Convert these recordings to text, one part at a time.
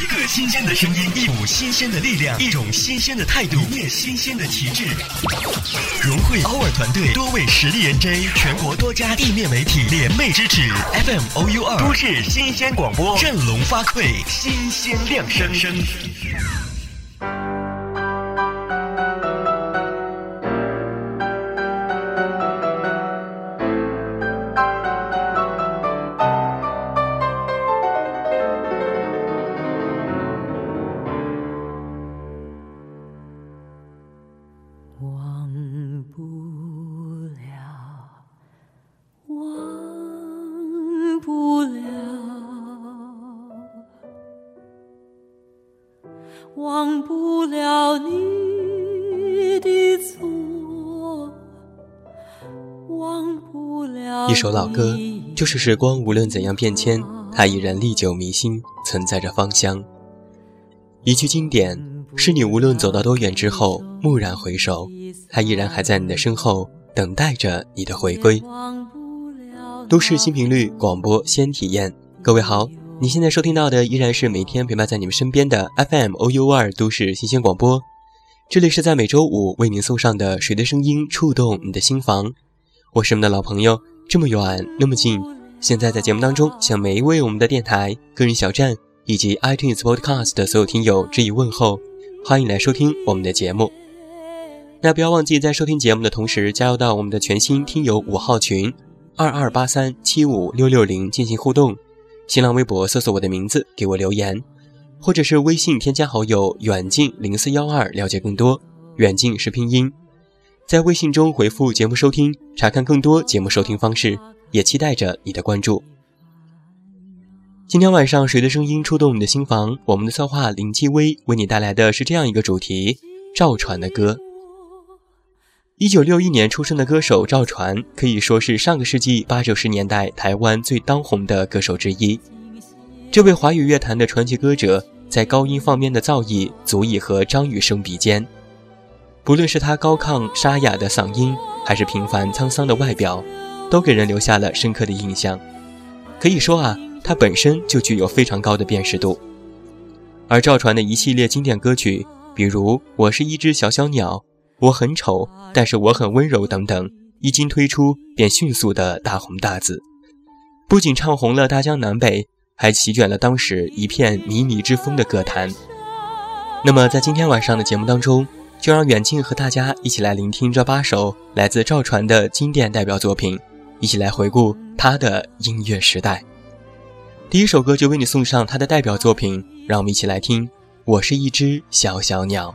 一个新鲜的声音，一股新鲜的力量，一种新鲜的态度，一面新鲜的旗帜。融汇 our 团队多位实力 NJ，全国多家地面媒体联袂支持，FM OU 二都市新鲜广播，振聋发聩，新鲜亮声声首老歌，就是时光无论怎样变迁，它依然历久弥新，存在着芳香。一句经典，是你无论走到多远之后，蓦然回首，它依然还在你的身后，等待着你的回归。都市新频率广播先体验，各位好，你现在收听到的依然是每天陪伴在你们身边的 FM OU 二都市新鲜广播，这里是在每周五为您送上的《谁的声音触动你的心房》，我是你们的老朋友，这么远那么近。现在在节目当中，向每一位我们的电台、个人小站。以及 iTunes Podcast 的所有听友致以问候，欢迎来收听我们的节目。那不要忘记在收听节目的同时，加入到我们的全新听友五号群二二八三七五六六零进行互动。新浪微博搜索我的名字，给我留言，或者是微信添加好友远近零四幺二了解更多。远近是拼音，在微信中回复节目收听，查看更多节目收听方式，也期待着你的关注。今天晚上，谁的声音触动你的心房？我们的策划林继威为你带来的是这样一个主题：赵传的歌。一九六一年出生的歌手赵传，可以说是上个世纪八九十年代台湾最当红的歌手之一。这位华语乐坛的传奇歌者，在高音方面的造诣足以和张雨生比肩。不论是他高亢沙哑的嗓音，还是平凡沧桑的外表，都给人留下了深刻的印象。可以说啊。他本身就具有非常高的辨识度，而赵传的一系列经典歌曲，比如《我是一只小小鸟》《我很丑但是我很温柔》等等，一经推出便迅速的大红大紫，不仅唱红了大江南北，还席卷了当时一片靡靡之风的歌坛。那么在今天晚上的节目当中，就让远近和大家一起来聆听这八首来自赵传的经典代表作品，一起来回顾他的音乐时代。第一首歌就为你送上他的代表作品，让我们一起来听《我是一只小小鸟》。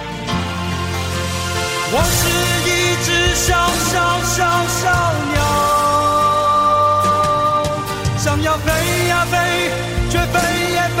我是一只小小小小鸟，想要飞呀飞，却飞也飞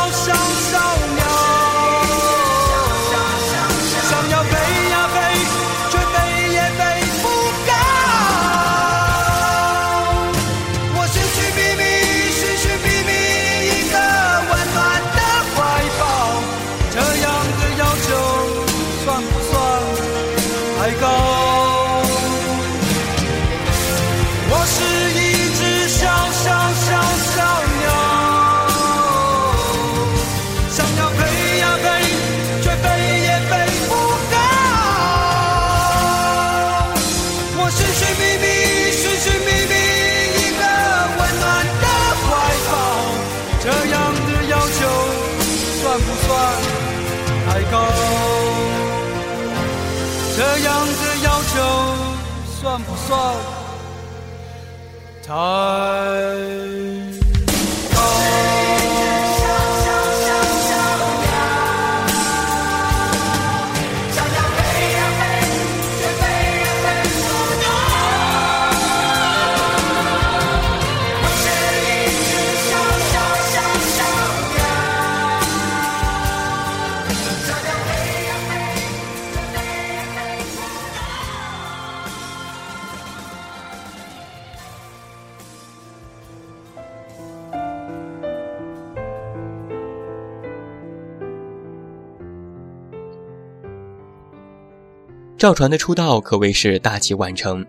赵传的出道可谓是大器晚成。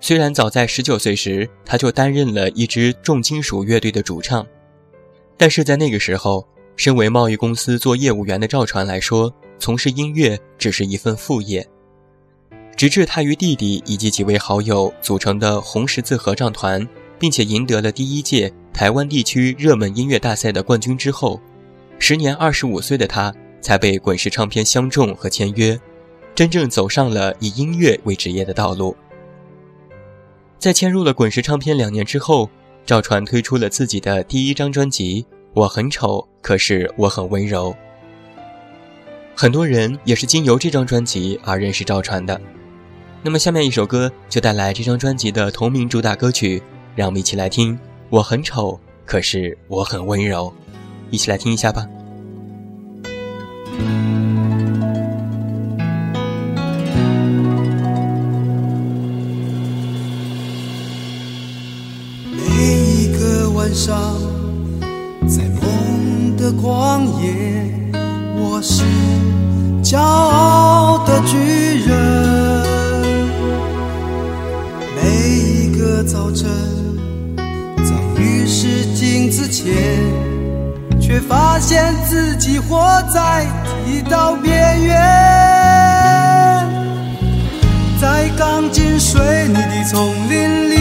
虽然早在十九岁时他就担任了一支重金属乐队的主唱，但是在那个时候，身为贸易公司做业务员的赵传来说，从事音乐只是一份副业。直至他与弟弟以及几位好友组成的红十字合唱团，并且赢得了第一届台湾地区热门音乐大赛的冠军之后，时年二十五岁的他才被滚石唱片相中和签约。真正走上了以音乐为职业的道路。在签入了滚石唱片两年之后，赵传推出了自己的第一张专辑《我很丑，可是我很温柔》。很多人也是经由这张专辑而认识赵传的。那么下面一首歌就带来这张专辑的同名主打歌曲，让我们一起来听《我很丑，可是我很温柔》，一起来听一下吧。晚上，在梦的旷野，我是骄傲的巨人。每一个早晨，在浴室镜子前，却发现自己活在一道边缘，在钢筋水泥的丛林里。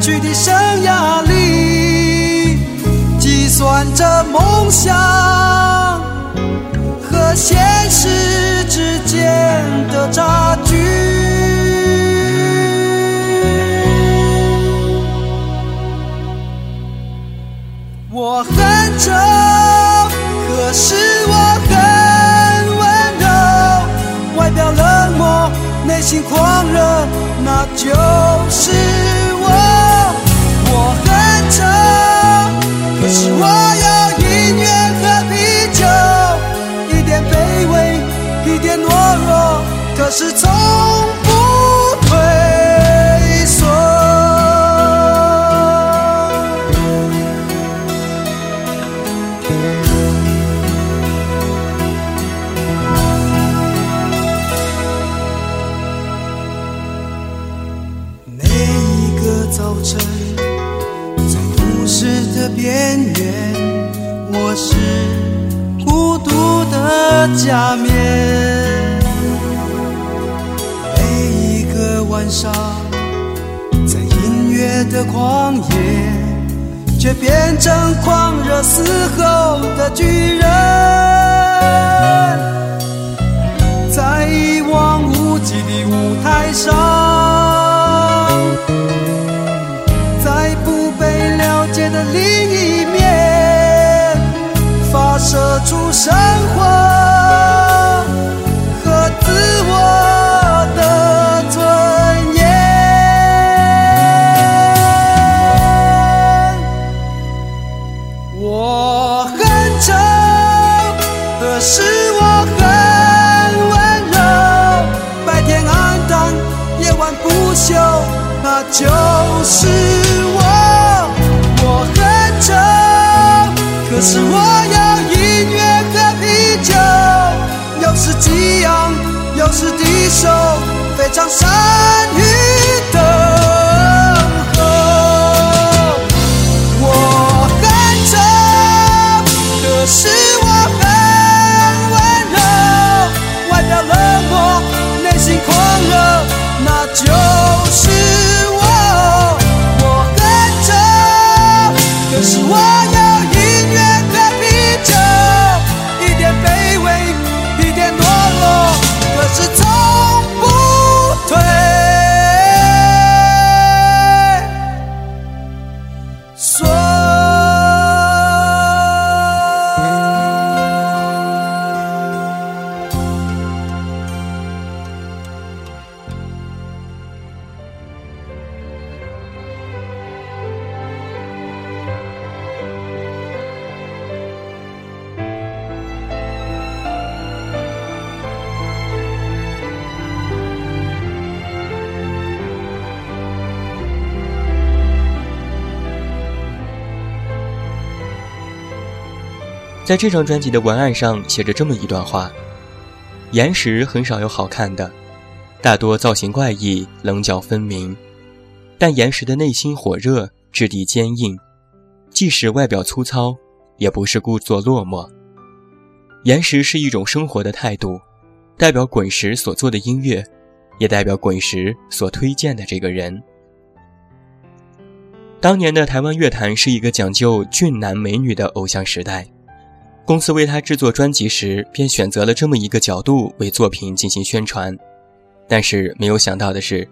去的生涯里，计算着梦想和现实之间的差距。我很丑，可是我很温柔，外表冷漠，内心狂热。那就是我有音乐和啤酒，一点卑微，一点懦弱，可是从却变成狂热嘶吼的巨人，在一望无际的舞台上，在不被了解的另一面，发射出神魂非在这张专辑的文案上写着这么一段话：岩石很少有好看的，大多造型怪异、棱角分明，但岩石的内心火热，质地坚硬，即使外表粗糙，也不是故作落寞。岩石是一种生活的态度，代表滚石所做的音乐，也代表滚石所推荐的这个人。当年的台湾乐坛是一个讲究俊男美女的偶像时代。公司为他制作专辑时，便选择了这么一个角度为作品进行宣传。但是没有想到的是，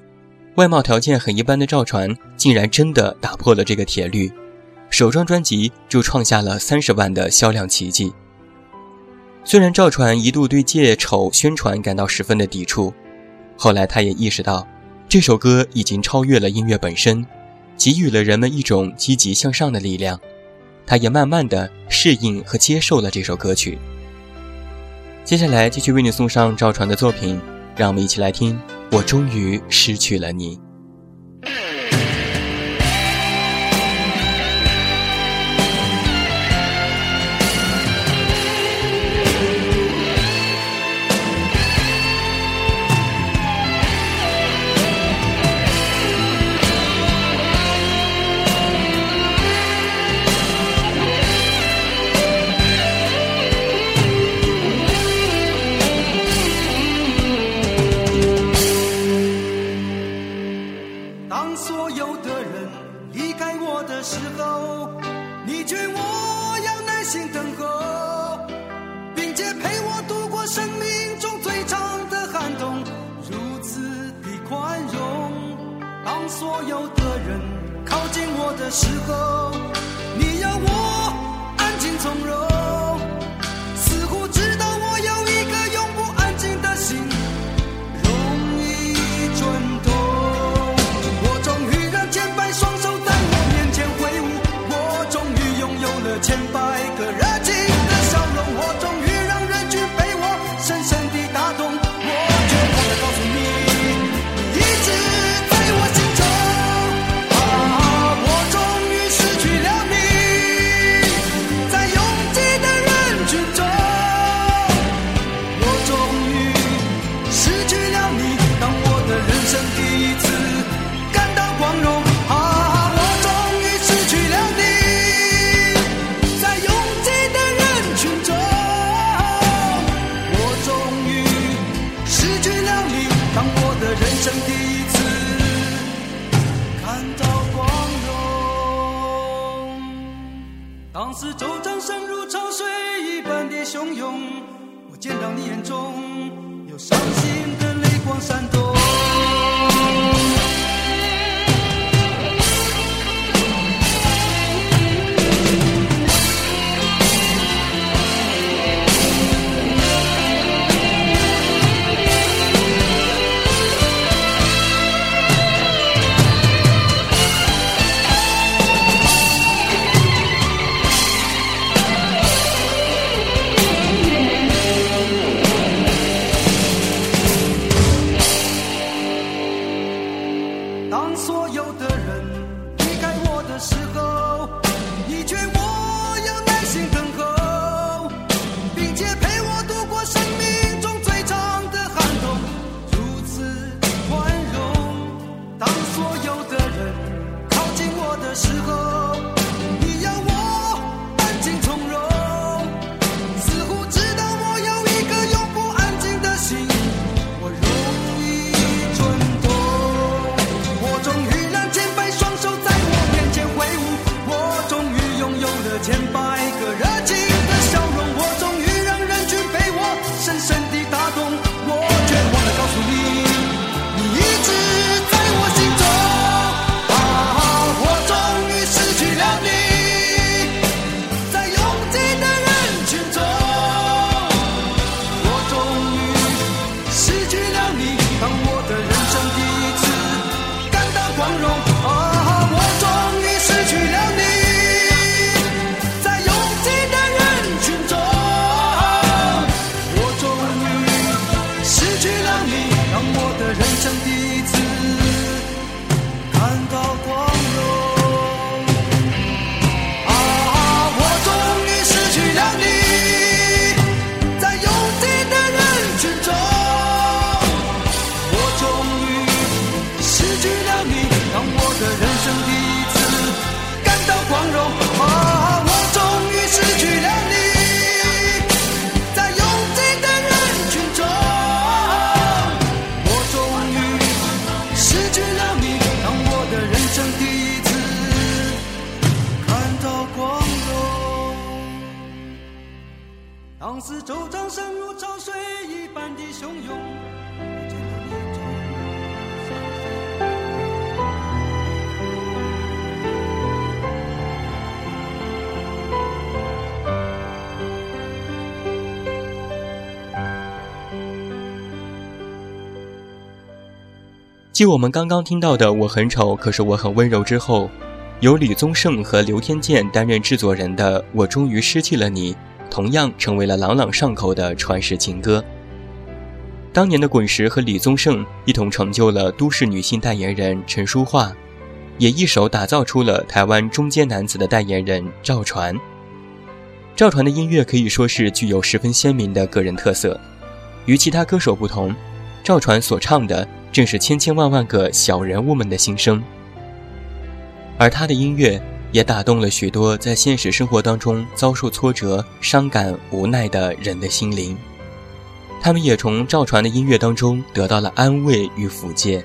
外貌条件很一般的赵传，竟然真的打破了这个铁律，首张专辑就创下了三十万的销量奇迹。虽然赵传一度对借丑宣传感到十分的抵触，后来他也意识到，这首歌已经超越了音乐本身，给予了人们一种积极向上的力量。他也慢慢的适应和接受了这首歌曲。接下来继续为你送上赵传的作品，让我们一起来听《我终于失去了你》。时候，你要我安静从容，似乎知道我有一颗永不安静的心。容易转动。我终于让千百双手在我面前挥舞，我终于拥有了千百个人继我们刚刚听到的《我很丑，可是我很温柔》之后，由李宗盛和刘天健担任制作人的《我终于失去了你》，同样成为了朗朗上口的传世情歌。当年的滚石和李宗盛一同成就了都市女性代言人陈淑桦，也一手打造出了台湾中间男子的代言人赵传。赵传的音乐可以说是具有十分鲜明的个人特色，与其他歌手不同，赵传所唱的正是千千万万个小人物们的心声，而他的音乐也打动了许多在现实生活当中遭受挫折、伤感、无奈的人的心灵。他们也从赵传的音乐当中得到了安慰与抚慰，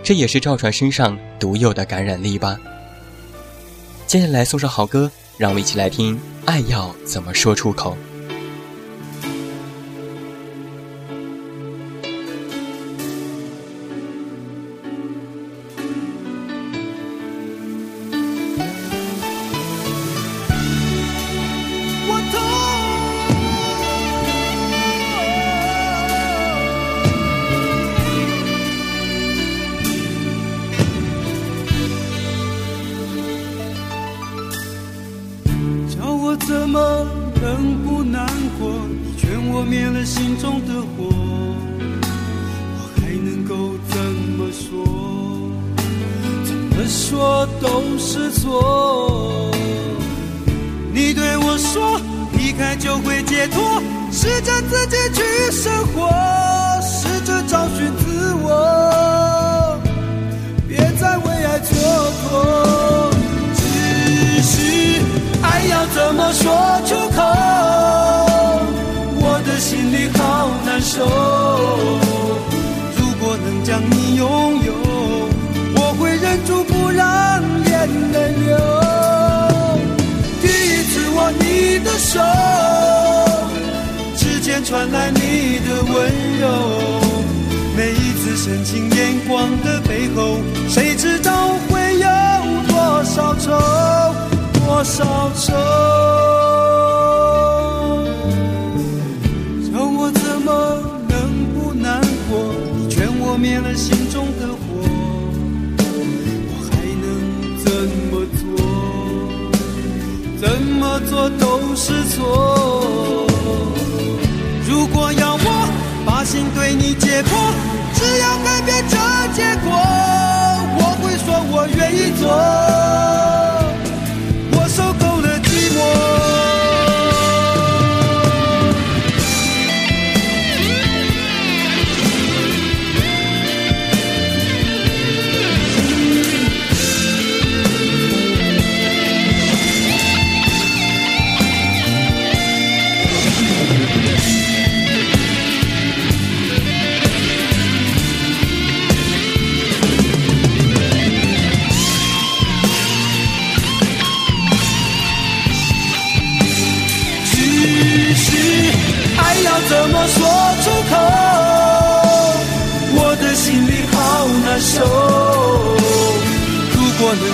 这也是赵传身上独有的感染力吧。接下来送上好歌，让我们一起来听《爱要怎么说出口》。去生活，试着找寻自我，别再为爱蹉跎。只是爱要怎么说出口，我的心里好难受。如果能将你拥有，我会忍住不让眼泪流。第一次握你的手，传来你的温柔。每一次深情眼光的背后，谁知道会有多少愁，多少愁？叫我怎么能不难过？你劝我灭了心中的火，我还能怎么做？怎么做都是错。只要改变这结果，我会说我愿意做。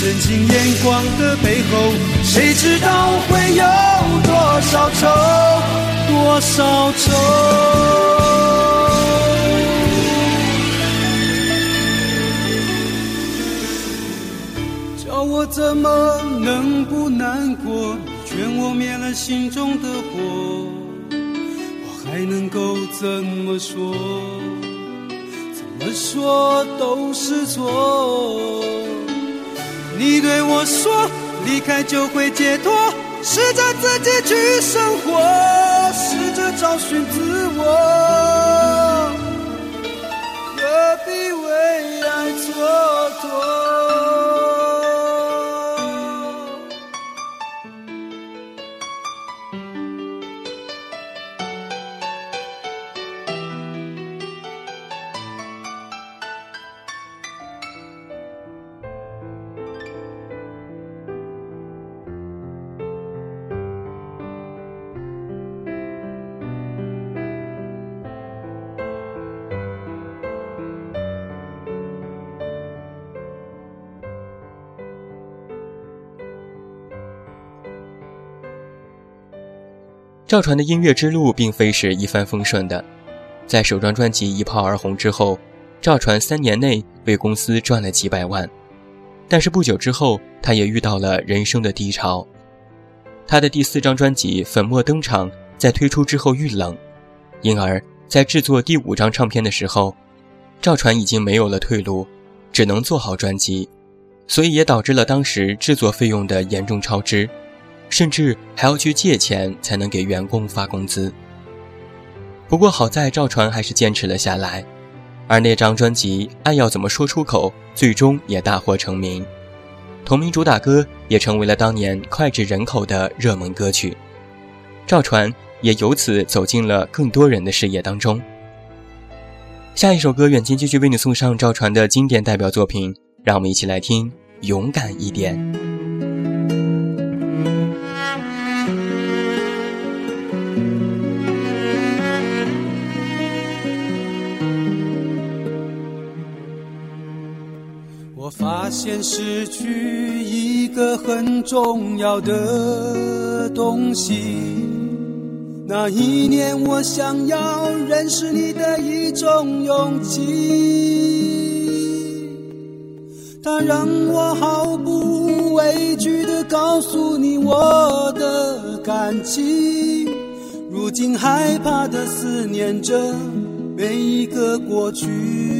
深情眼光的背后，谁知道会有多少愁，多少愁。叫我怎么能不难过？你劝我灭了心中的火，我还能够怎么说？怎么说都是错。你对我说，离开就会解脱，试着自己去生活，试着找寻自我，何必为爱蹉跎？赵传的音乐之路并非是一帆风顺的，在首张专辑一炮而红之后，赵传三年内为公司赚了几百万，但是不久之后，他也遇到了人生的低潮。他的第四张专辑《粉墨登场》在推出之后遇冷，因而，在制作第五张唱片的时候，赵传已经没有了退路，只能做好专辑，所以也导致了当时制作费用的严重超支。甚至还要去借钱才能给员工发工资。不过好在赵传还是坚持了下来，而那张专辑《爱要怎么说出口》最终也大获成名，同名主打歌也成为了当年脍炙人口的热门歌曲。赵传也由此走进了更多人的视野当中。下一首歌，远近继续为你送上赵传的经典代表作品，让我们一起来听《勇敢一点》。发现失去一个很重要的东西。那一年，我想要认识你的一种勇气，它让我毫不畏惧地告诉你我的感情，如今害怕的思念着每一个过去。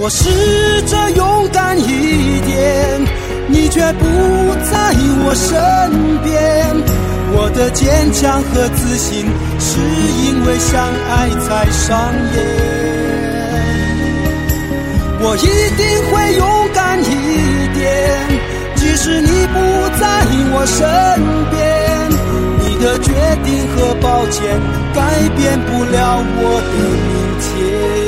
我试着勇敢一点，你却不在我身边。我的坚强和自信，是因为相爱才上演。我一定会勇敢一点，即使你不在我身边。你的决定和抱歉，改变不了我的明天。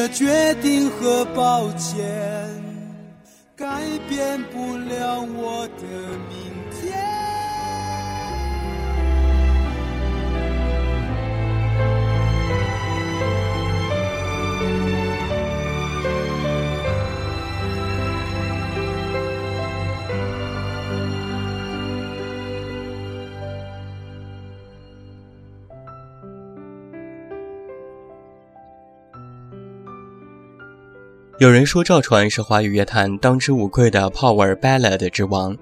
的决定和抱歉，改变不了我的命。有人说赵传是华语乐坛当之无愧的 power ballad 之王，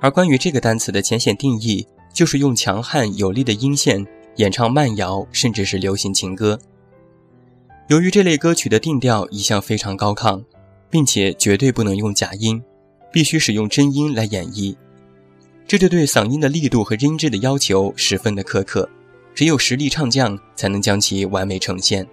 而关于这个单词的浅显定义，就是用强悍有力的音线演唱慢摇，甚至是流行情歌。由于这类歌曲的定调一向非常高亢，并且绝对不能用假音，必须使用真音来演绎，这就对嗓音的力度和音质的要求十分的苛刻，只有实力唱将才能将其完美呈现。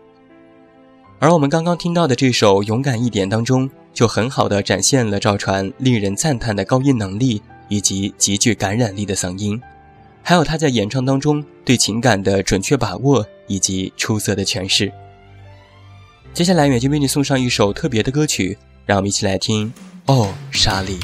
而我们刚刚听到的这首《勇敢一点》当中，就很好的展现了赵传令人赞叹的高音能力以及极具感染力的嗓音，还有他在演唱当中对情感的准确把握以及出色的诠释。接下来，远近为你送上一首特别的歌曲，让我们一起来听《哦，莎莉》。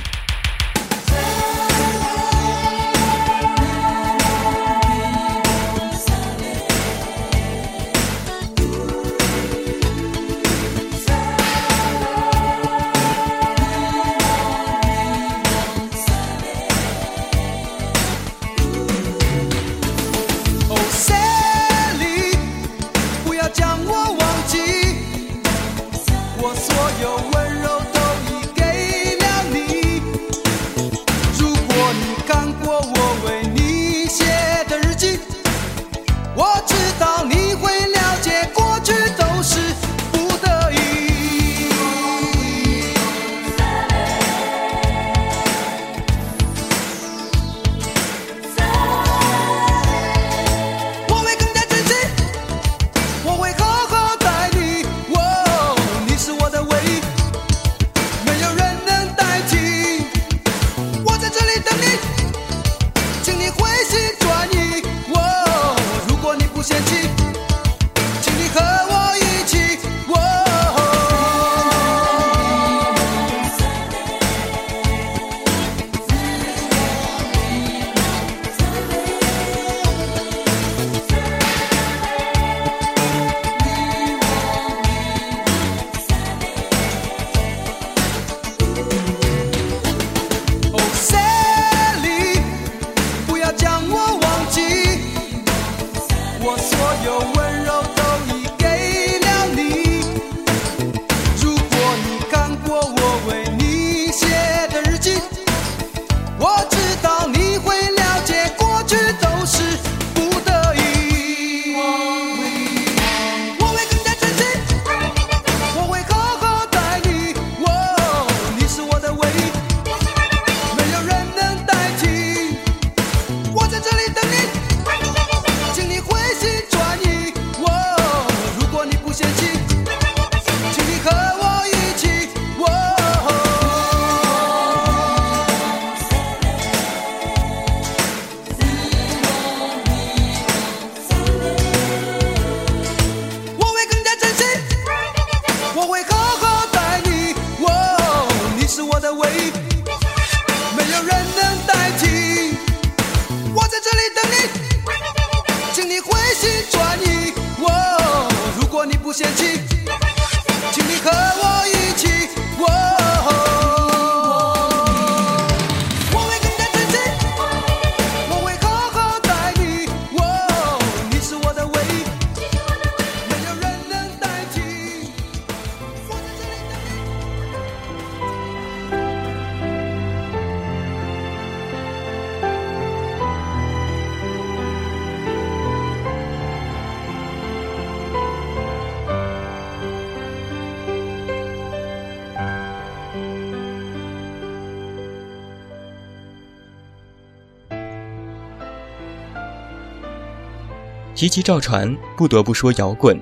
提及赵传，不得不说摇滚。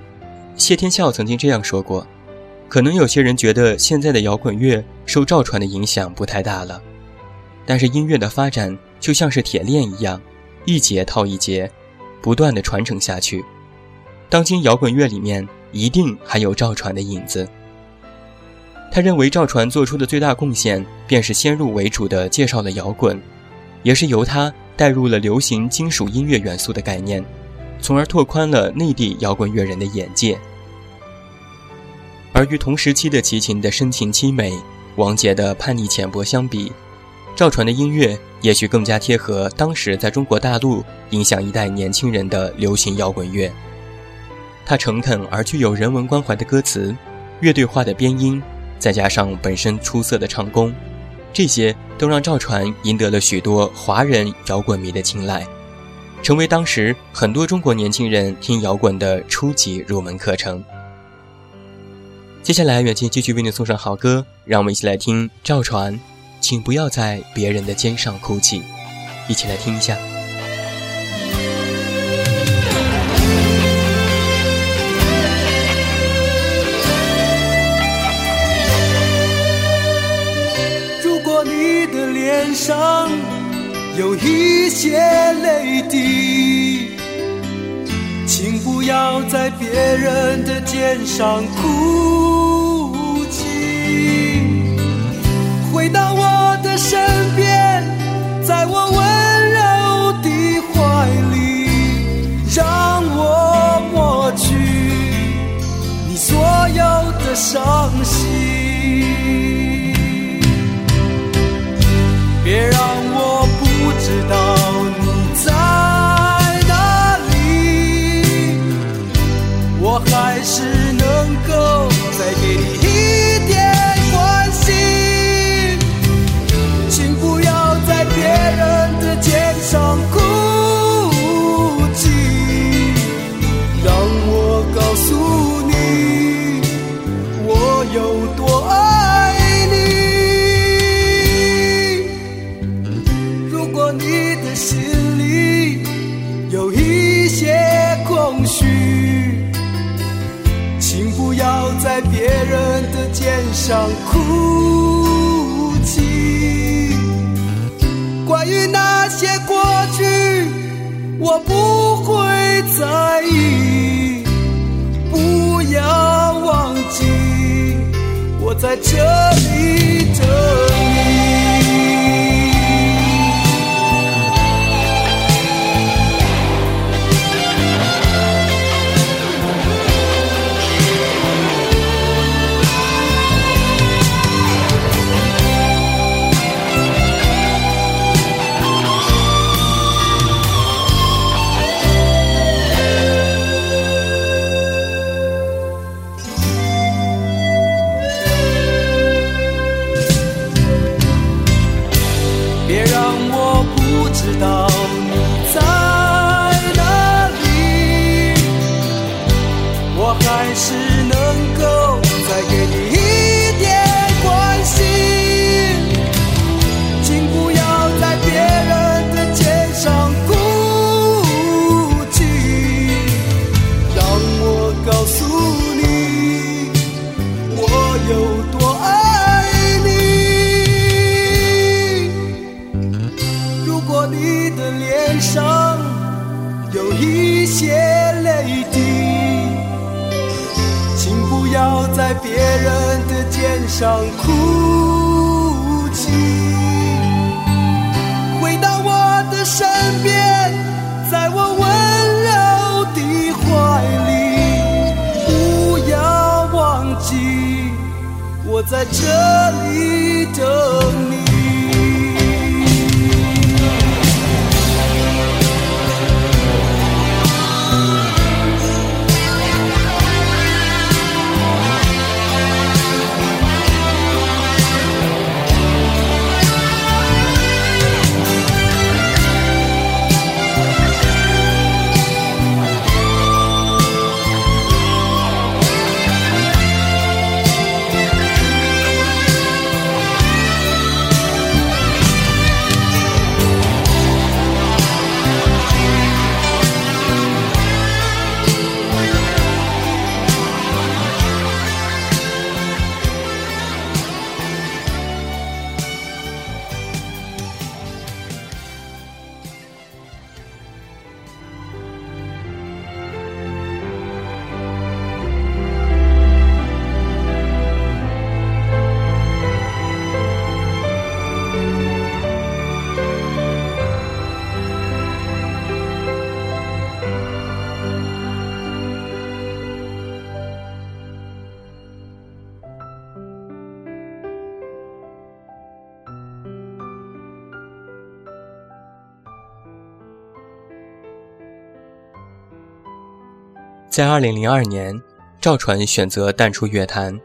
谢天笑曾经这样说过：“可能有些人觉得现在的摇滚乐受赵传的影响不太大了，但是音乐的发展就像是铁链一样，一节套一节，不断的传承下去。当今摇滚乐里面一定还有赵传的影子。”他认为赵传做出的最大贡献便是先入为主的介绍了摇滚，也是由他带入了流行金属音乐元素的概念。从而拓宽了内地摇滚乐人的眼界。而与同时期的齐秦的深情凄美、王杰的叛逆浅薄相比，赵传的音乐也许更加贴合当时在中国大陆影响一代年轻人的流行摇滚乐。他诚恳而具有人文关怀的歌词，乐队化的编音，再加上本身出色的唱功，这些都让赵传赢得了许多华人摇滚迷的青睐。成为当时很多中国年轻人听摇滚的初级入门课程。接下来，远近继续为你送上好歌，让我们一起来听赵传，请不要在别人的肩上哭泣，一起来听一下。如果你的脸上有一些泪滴，请不要在别人的肩上哭泣。回到我的身边，在我温柔的怀里，让我抹去你所有的伤心。别让知道你在哪里，我还是肩上哭泣。关于那些过去，我不会在意，不要忘记，我在这里在二零零二年，赵传选择淡出乐坛。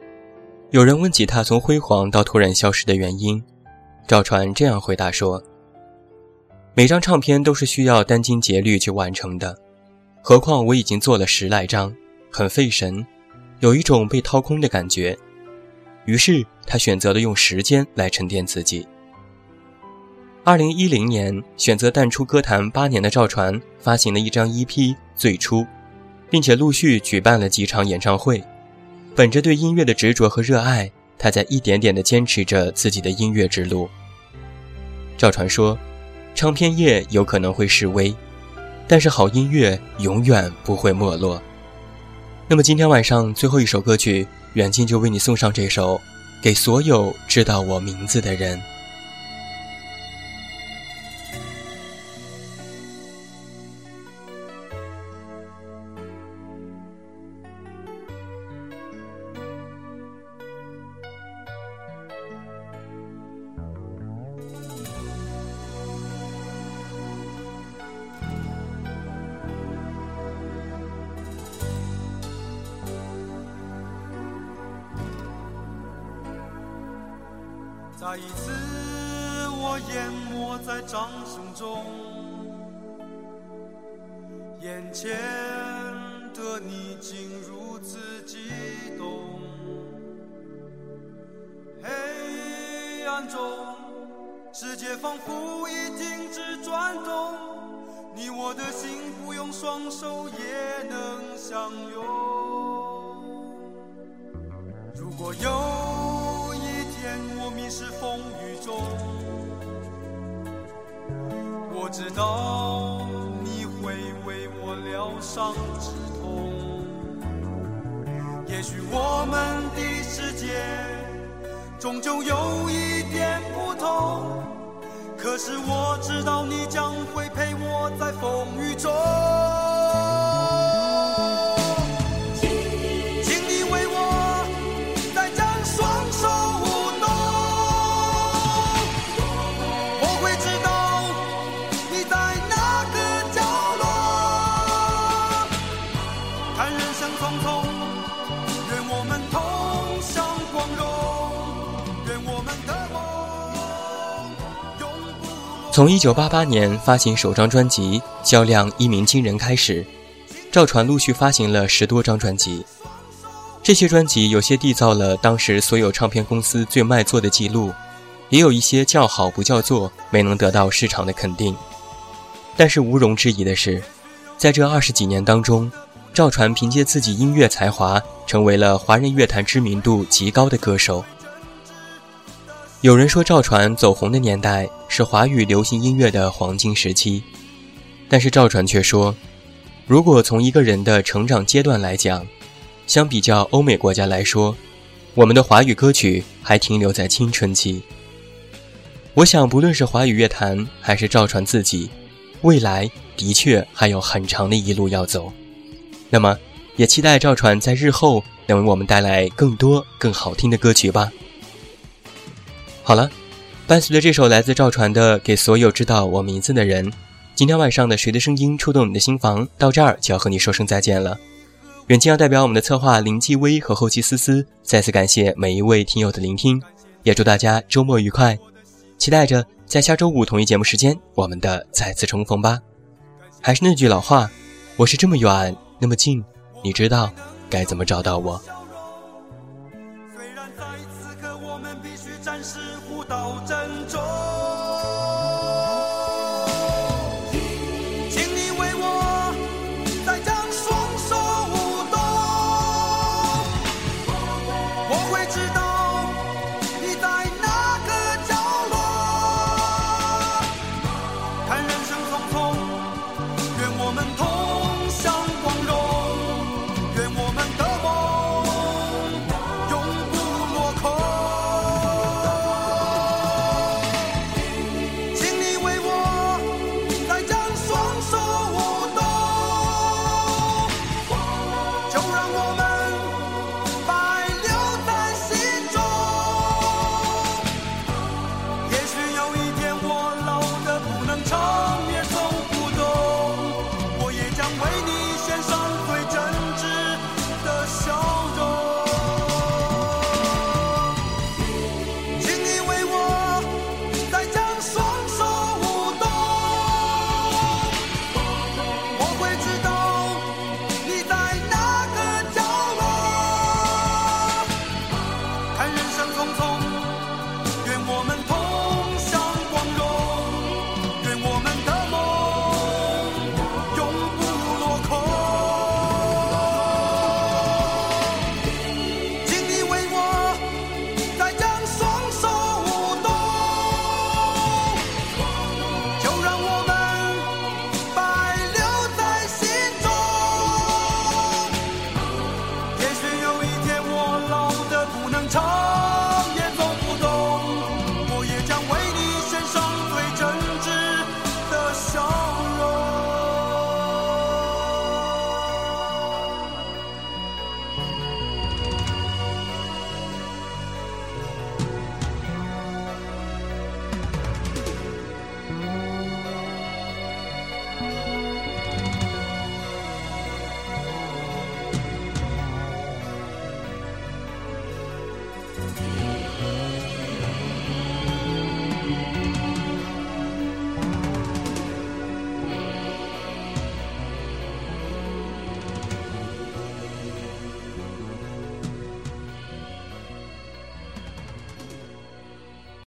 有人问起他从辉煌到突然消失的原因，赵传这样回答说：“每张唱片都是需要殚精竭虑去完成的，何况我已经做了十来张，很费神，有一种被掏空的感觉。于是他选择了用时间来沉淀自己。”二零一零年，选择淡出歌坛八年的赵传发行了一张 EP《最初》。并且陆续举办了几场演唱会，本着对音乐的执着和热爱，他在一点点地坚持着自己的音乐之路。赵传说：“唱片业有可能会式微，但是好音乐永远不会没落。”那么今天晚上最后一首歌曲，远近就为你送上这首《给所有知道我名字的人》。再一次，我淹没在掌声中，眼前的你竟如此激动，黑暗中，世界仿佛已停止转动，你我的心不用双手也能相拥。我知道你会为我疗伤止痛。也许我们的世界终究有一点不同，可是我知道你将会陪我在风雨中。从1988年发行首张专辑，销量一鸣惊人开始，赵传陆续发行了十多张专辑。这些专辑有些缔造了当时所有唱片公司最卖座的记录，也有一些叫好不叫座，没能得到市场的肯定。但是毋庸置疑的是，在这二十几年当中，赵传凭借自己音乐才华，成为了华人乐坛知名度极高的歌手。有人说赵传走红的年代是华语流行音乐的黄金时期，但是赵传却说，如果从一个人的成长阶段来讲，相比较欧美国家来说，我们的华语歌曲还停留在青春期。我想，不论是华语乐坛还是赵传自己，未来的确还有很长的一路要走。那么，也期待赵传在日后能为我们带来更多更好听的歌曲吧。好了，伴随着这首来自赵传的《给所有知道我名字的人》，今天晚上的《谁的声音触动你的心房》到这儿就要和你说声再见了。远近要代表我们的策划林继威和后期思思，再次感谢每一位听友的聆听，也祝大家周末愉快，期待着在下周五同一节目时间我们的再次重逢吧。还是那句老话，我是这么远那么近，你知道该怎么找到我。